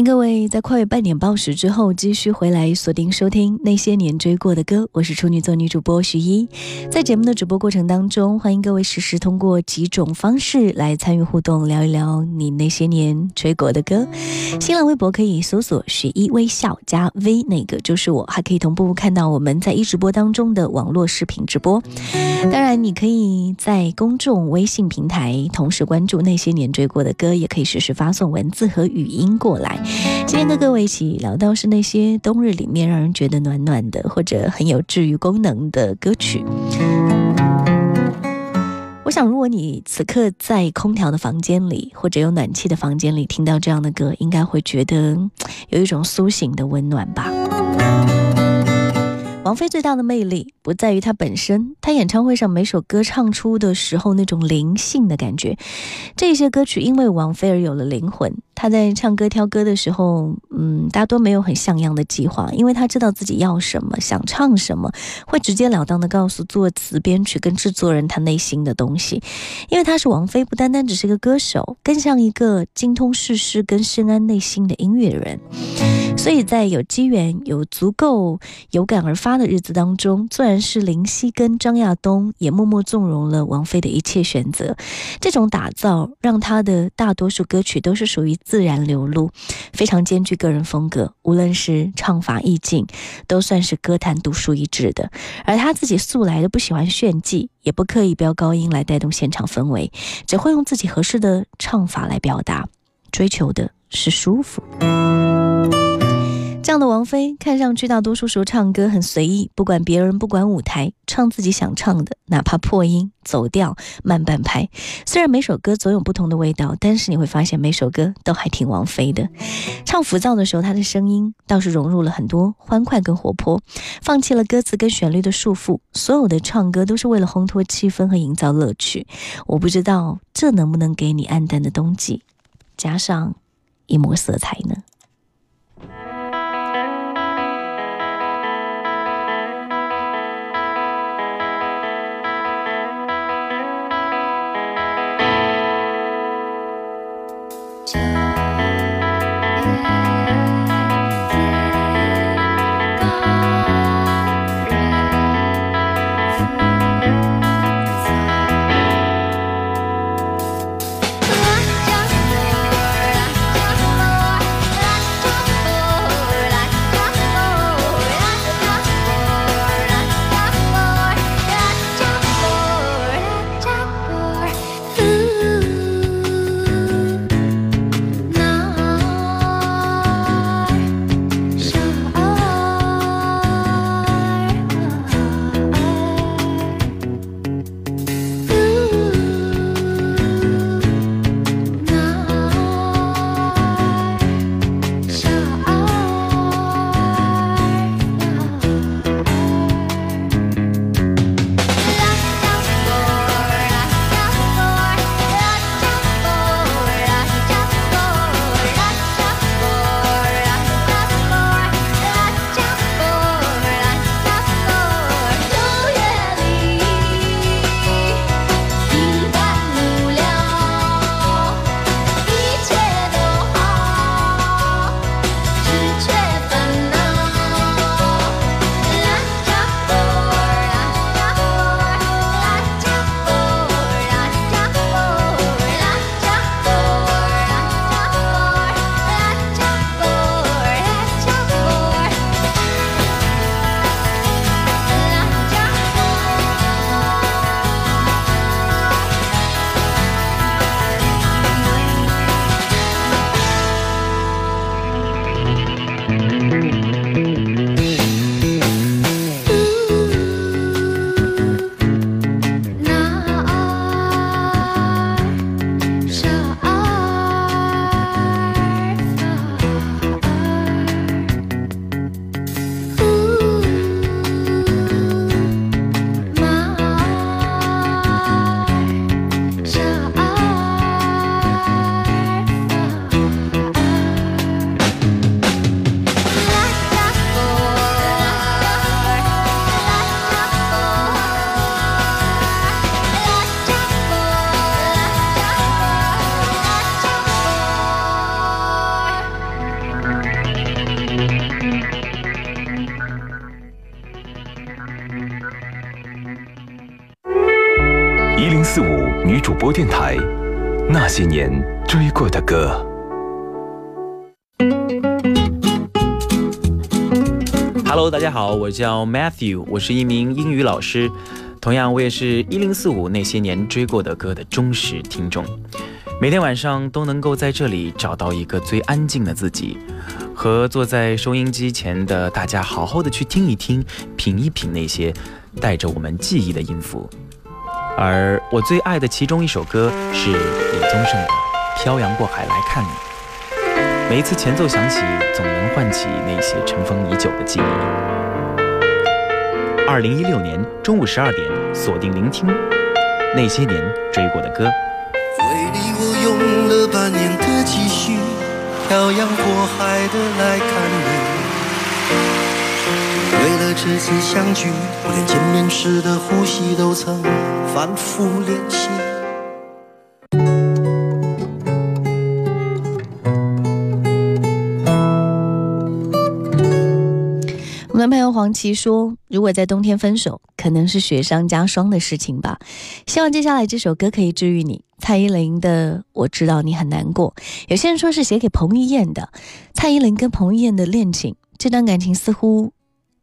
迎各位在跨越半点报时之后继续回来锁定收听那些年追过的歌，我是处女座女主播徐一。在节目的直播过程当中，欢迎各位实时通过几种方式来参与互动，聊一聊你那些年追过的歌。新浪微博可以搜索“徐一微笑”加 V，那个就是我，还可以同步看到我们在一直播当中的网络视频直播。当然，你可以在公众微信平台同时关注那些年追过的歌，也可以实时发送文字和语音过来。今天跟各位一起聊到是那些冬日里面让人觉得暖暖的，或者很有治愈功能的歌曲。我想，如果你此刻在空调的房间里，或者有暖气的房间里听到这样的歌，应该会觉得有一种苏醒的温暖吧。王菲最大的魅力不在于她本身，她演唱会上每首歌唱出的时候那种灵性的感觉。这些歌曲因为王菲而有了灵魂。她在唱歌挑歌的时候，嗯，大多没有很像样的计划，因为她知道自己要什么，想唱什么，会直截了当的告诉作词、编曲跟制作人她内心的东西。因为她是王菲，不单单只是个歌手，更像一个精通世事跟深谙内心的音乐人。所以在有机缘、有足够有感而发的日子当中，自然是林夕跟张亚东也默默纵容了王菲的一切选择。这种打造让她的大多数歌曲都是属于自然流露，非常兼具个人风格，无论是唱法、意境，都算是歌坛独树一帜的。而她自己素来都不喜欢炫技，也不刻意飙高音来带动现场氛围，只会用自己合适的唱法来表达，追求的是舒服。这样的王菲，看上去大多数时候唱歌很随意，不管别人，不管舞台，唱自己想唱的，哪怕破音、走调、慢半拍。虽然每首歌总有不同的味道，但是你会发现每首歌都还挺王菲的。唱浮躁的时候，她的声音倒是融入了很多欢快跟活泼，放弃了歌词跟旋律的束缚，所有的唱歌都是为了烘托气氛和营造乐趣。我不知道这能不能给你暗淡的冬季加上一抹色彩呢？电台，那些年追过的歌。Hello，大家好，我叫 Matthew，我是一名英语老师，同样我也是一零四五那些年追过的歌的忠实听众。每天晚上都能够在这里找到一个最安静的自己，和坐在收音机前的大家好好的去听一听、品一品那些带着我们记忆的音符。而我最爱的其中一首歌是李宗盛的《漂洋过海来看你》。每一次前奏响起，总能唤起那些尘封已久的记忆。二零一六年中午十二点，锁定聆听那些年追过的歌。为你我用了半年的积蓄，漂洋过海的来看你。这次相聚，我连见面时的呼吸都曾反复练习。我们朋友黄琦说：“如果在冬天分手，可能是雪上加霜的事情吧。希望接下来这首歌可以治愈你。”蔡依林的《我知道你很难过》，有些人说是写给彭于晏的。蔡依林跟彭于晏的恋情，这段感情似乎。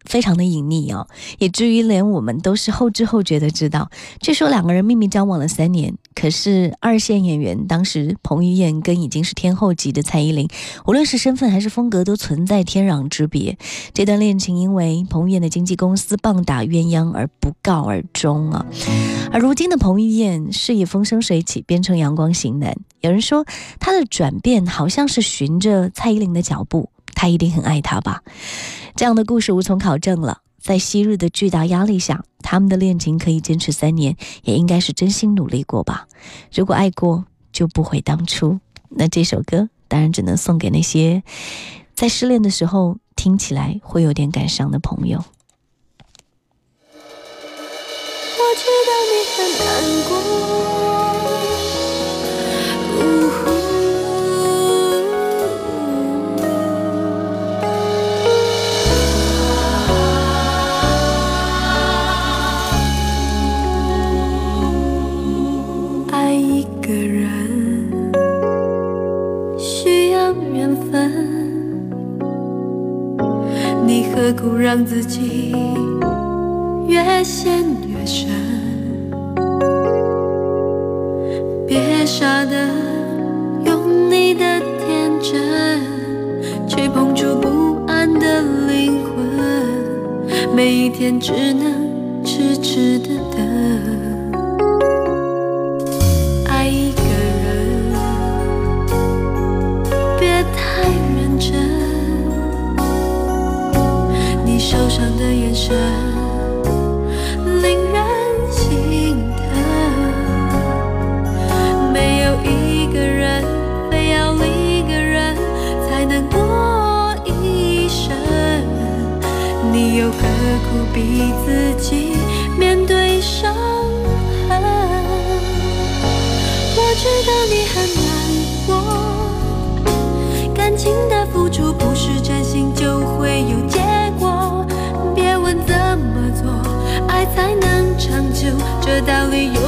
非常的隐秘哦，以至于连我们都是后知后觉的知道。据说两个人秘密交往了三年，可是二线演员当时彭于晏跟已经是天后级的蔡依林，无论是身份还是风格都存在天壤之别。这段恋情因为彭于晏的经纪公司棒打鸳鸯而不告而终啊。而如今的彭于晏事业风生水起，变成阳光型男。有人说他的转变好像是循着蔡依林的脚步。他一定很爱他吧？这样的故事无从考证了。在昔日的巨大压力下，他们的恋情可以坚持三年，也应该是真心努力过吧。如果爱过，就不悔当初。那这首歌当然只能送给那些在失恋的时候听起来会有点感伤的朋友。我知道你很难过。何苦让自己越陷越深？别傻的用你的天真去碰触不安的灵魂，每一天只能伤的眼神令人心疼，没有一个人非要另一个人才能过一生，你又何苦逼自己这道理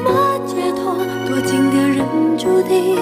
么解脱，多情的人注定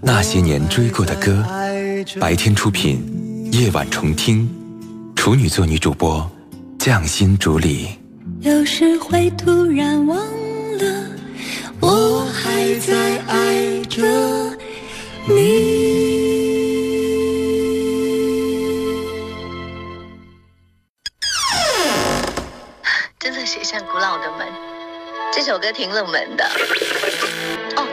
那些年追过的歌，白天出品，夜晚重听。处女座女主播，匠心主理。有时会突然忘了，我还在爱着你。真的写向古老的门。这首歌挺冷门的。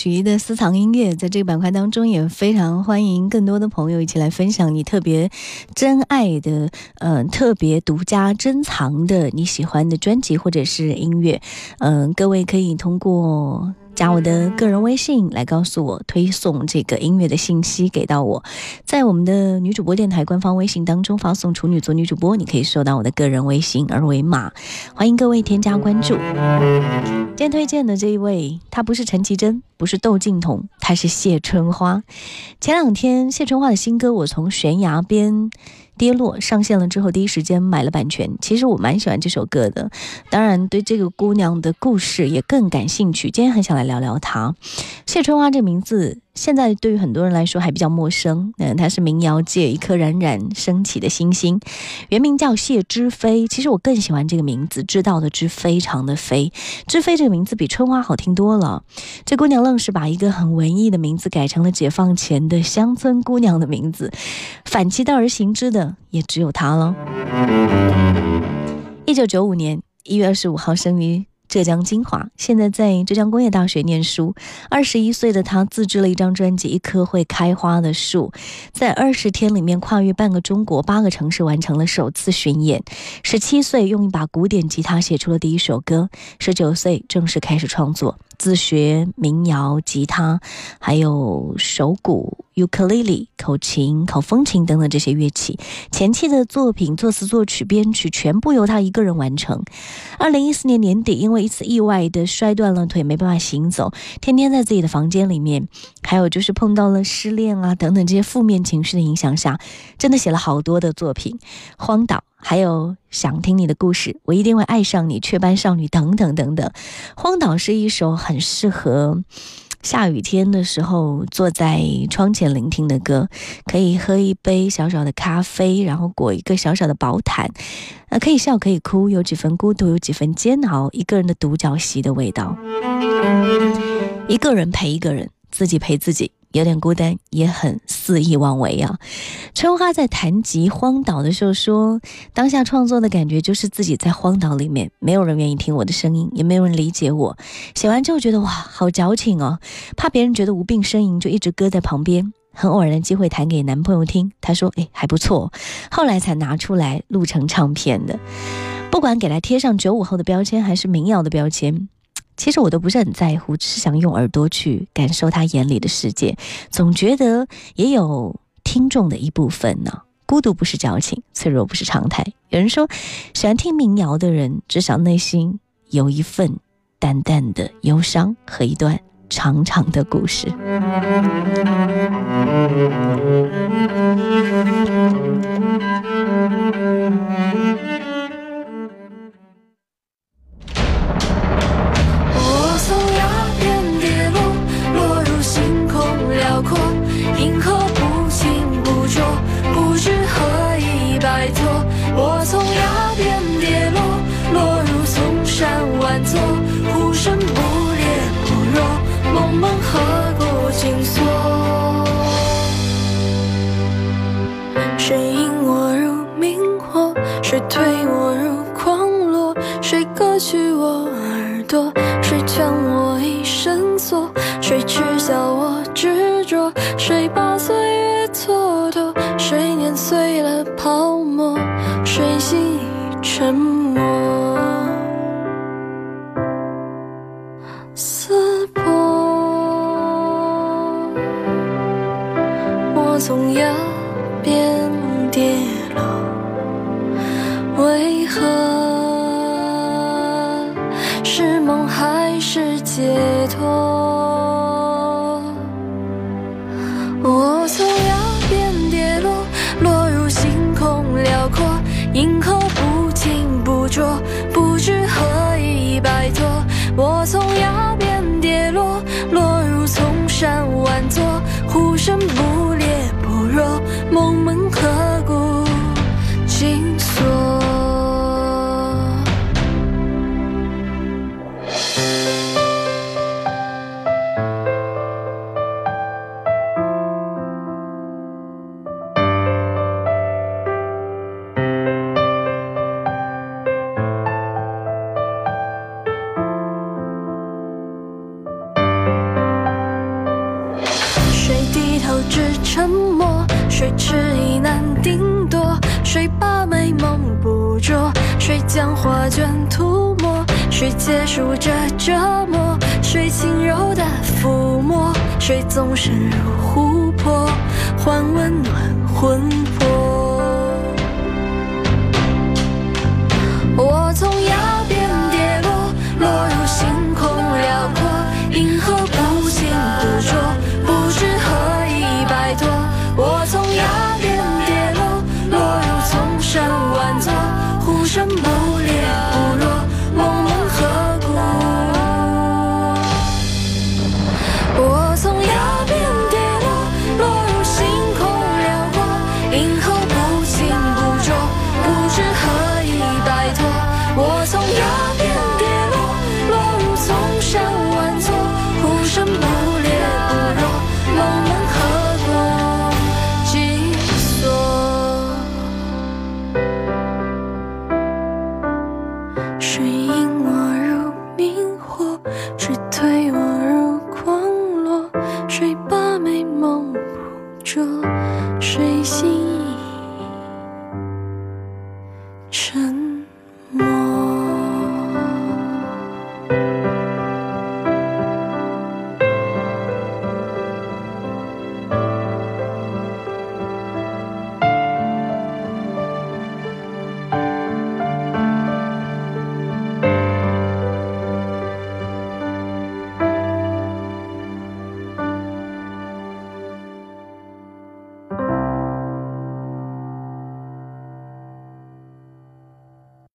曲一的私藏音乐，在这个板块当中，也非常欢迎更多的朋友一起来分享你特别珍爱的、嗯特别独家珍藏的你喜欢的专辑或者是音乐。嗯、各位可以通过。加我的个人微信来告诉我推送这个音乐的信息给到我，在我们的女主播电台官方微信当中发送“处女座女主播”，你可以收到我的个人微信二维码，欢迎各位添加关注。今天推荐的这一位，他不是陈绮贞，不是窦靖童，他是谢春花。前两天谢春花的新歌《我从悬崖边跌落》上线了之后，第一时间买了版权。其实我蛮喜欢这首歌的，当然对这个姑娘的故事也更感兴趣。今天很想来聊聊她。谢春花这名字，现在对于很多人来说还比较陌生。嗯，她是民谣界一颗冉冉升起的星星，原名叫谢知飞。其实我更喜欢这个名字，知道的知，非常的飞。知飞这个名字比春花好听多了。这姑娘愣是把一个很文艺的名字改成了解放前的乡村姑娘的名字，反其道而行之的也只有她了。一九九五年一月二十五号生于浙江金华，现在在浙江工业大学念书。二十一岁的他自制了一张专辑《一棵会开花的树》，在二十天里面跨越半个中国、八个城市完成了首次巡演。十七岁用一把古典吉他写出了第一首歌，十九岁正式开始创作。自学民谣、吉他，还有手鼓、尤克里里、口琴、口风琴等等这些乐器。前期的作品作词、作曲、编曲全部由他一个人完成。二零一四年年底，因为一次意外的摔断了腿，没办法行走，天天在自己的房间里面，还有就是碰到了失恋啊等等这些负面情绪的影响下，真的写了好多的作品，《荒岛》。还有想听你的故事，我一定会爱上你，雀斑少女等等等等。荒岛是一首很适合下雨天的时候坐在窗前聆听的歌，可以喝一杯小小的咖啡，然后裹一个小小的薄毯，呃，可以笑可以哭，有几分孤独，有几分煎熬，一个人的独角戏的味道，一个人陪一个人，自己陪自己。有点孤单，也很肆意妄为啊。春花在谈及荒岛的时候说，当下创作的感觉就是自己在荒岛里面，没有人愿意听我的声音，也没有人理解我。写完之后觉得哇，好矫情哦，怕别人觉得无病呻吟，就一直搁在旁边。很偶然的机会弹给男朋友听，他说：“哎，还不错。”后来才拿出来录成唱片的。不管给他贴上九五后的标签还是民谣的标签，其实我都不是很在乎，只是想用耳朵去感受他眼里的世界。总觉得也有听众的一部分呢。孤独不是矫情，脆弱不是常态。有人说，喜欢听民谣的人，至少内心有一份淡淡的忧伤和一段。长长的故事。谁迟疑难定夺？谁把美梦捕捉？谁将画卷涂抹？谁结束这折磨？谁轻柔的抚摸？谁纵身入湖泊，换温暖魂魄？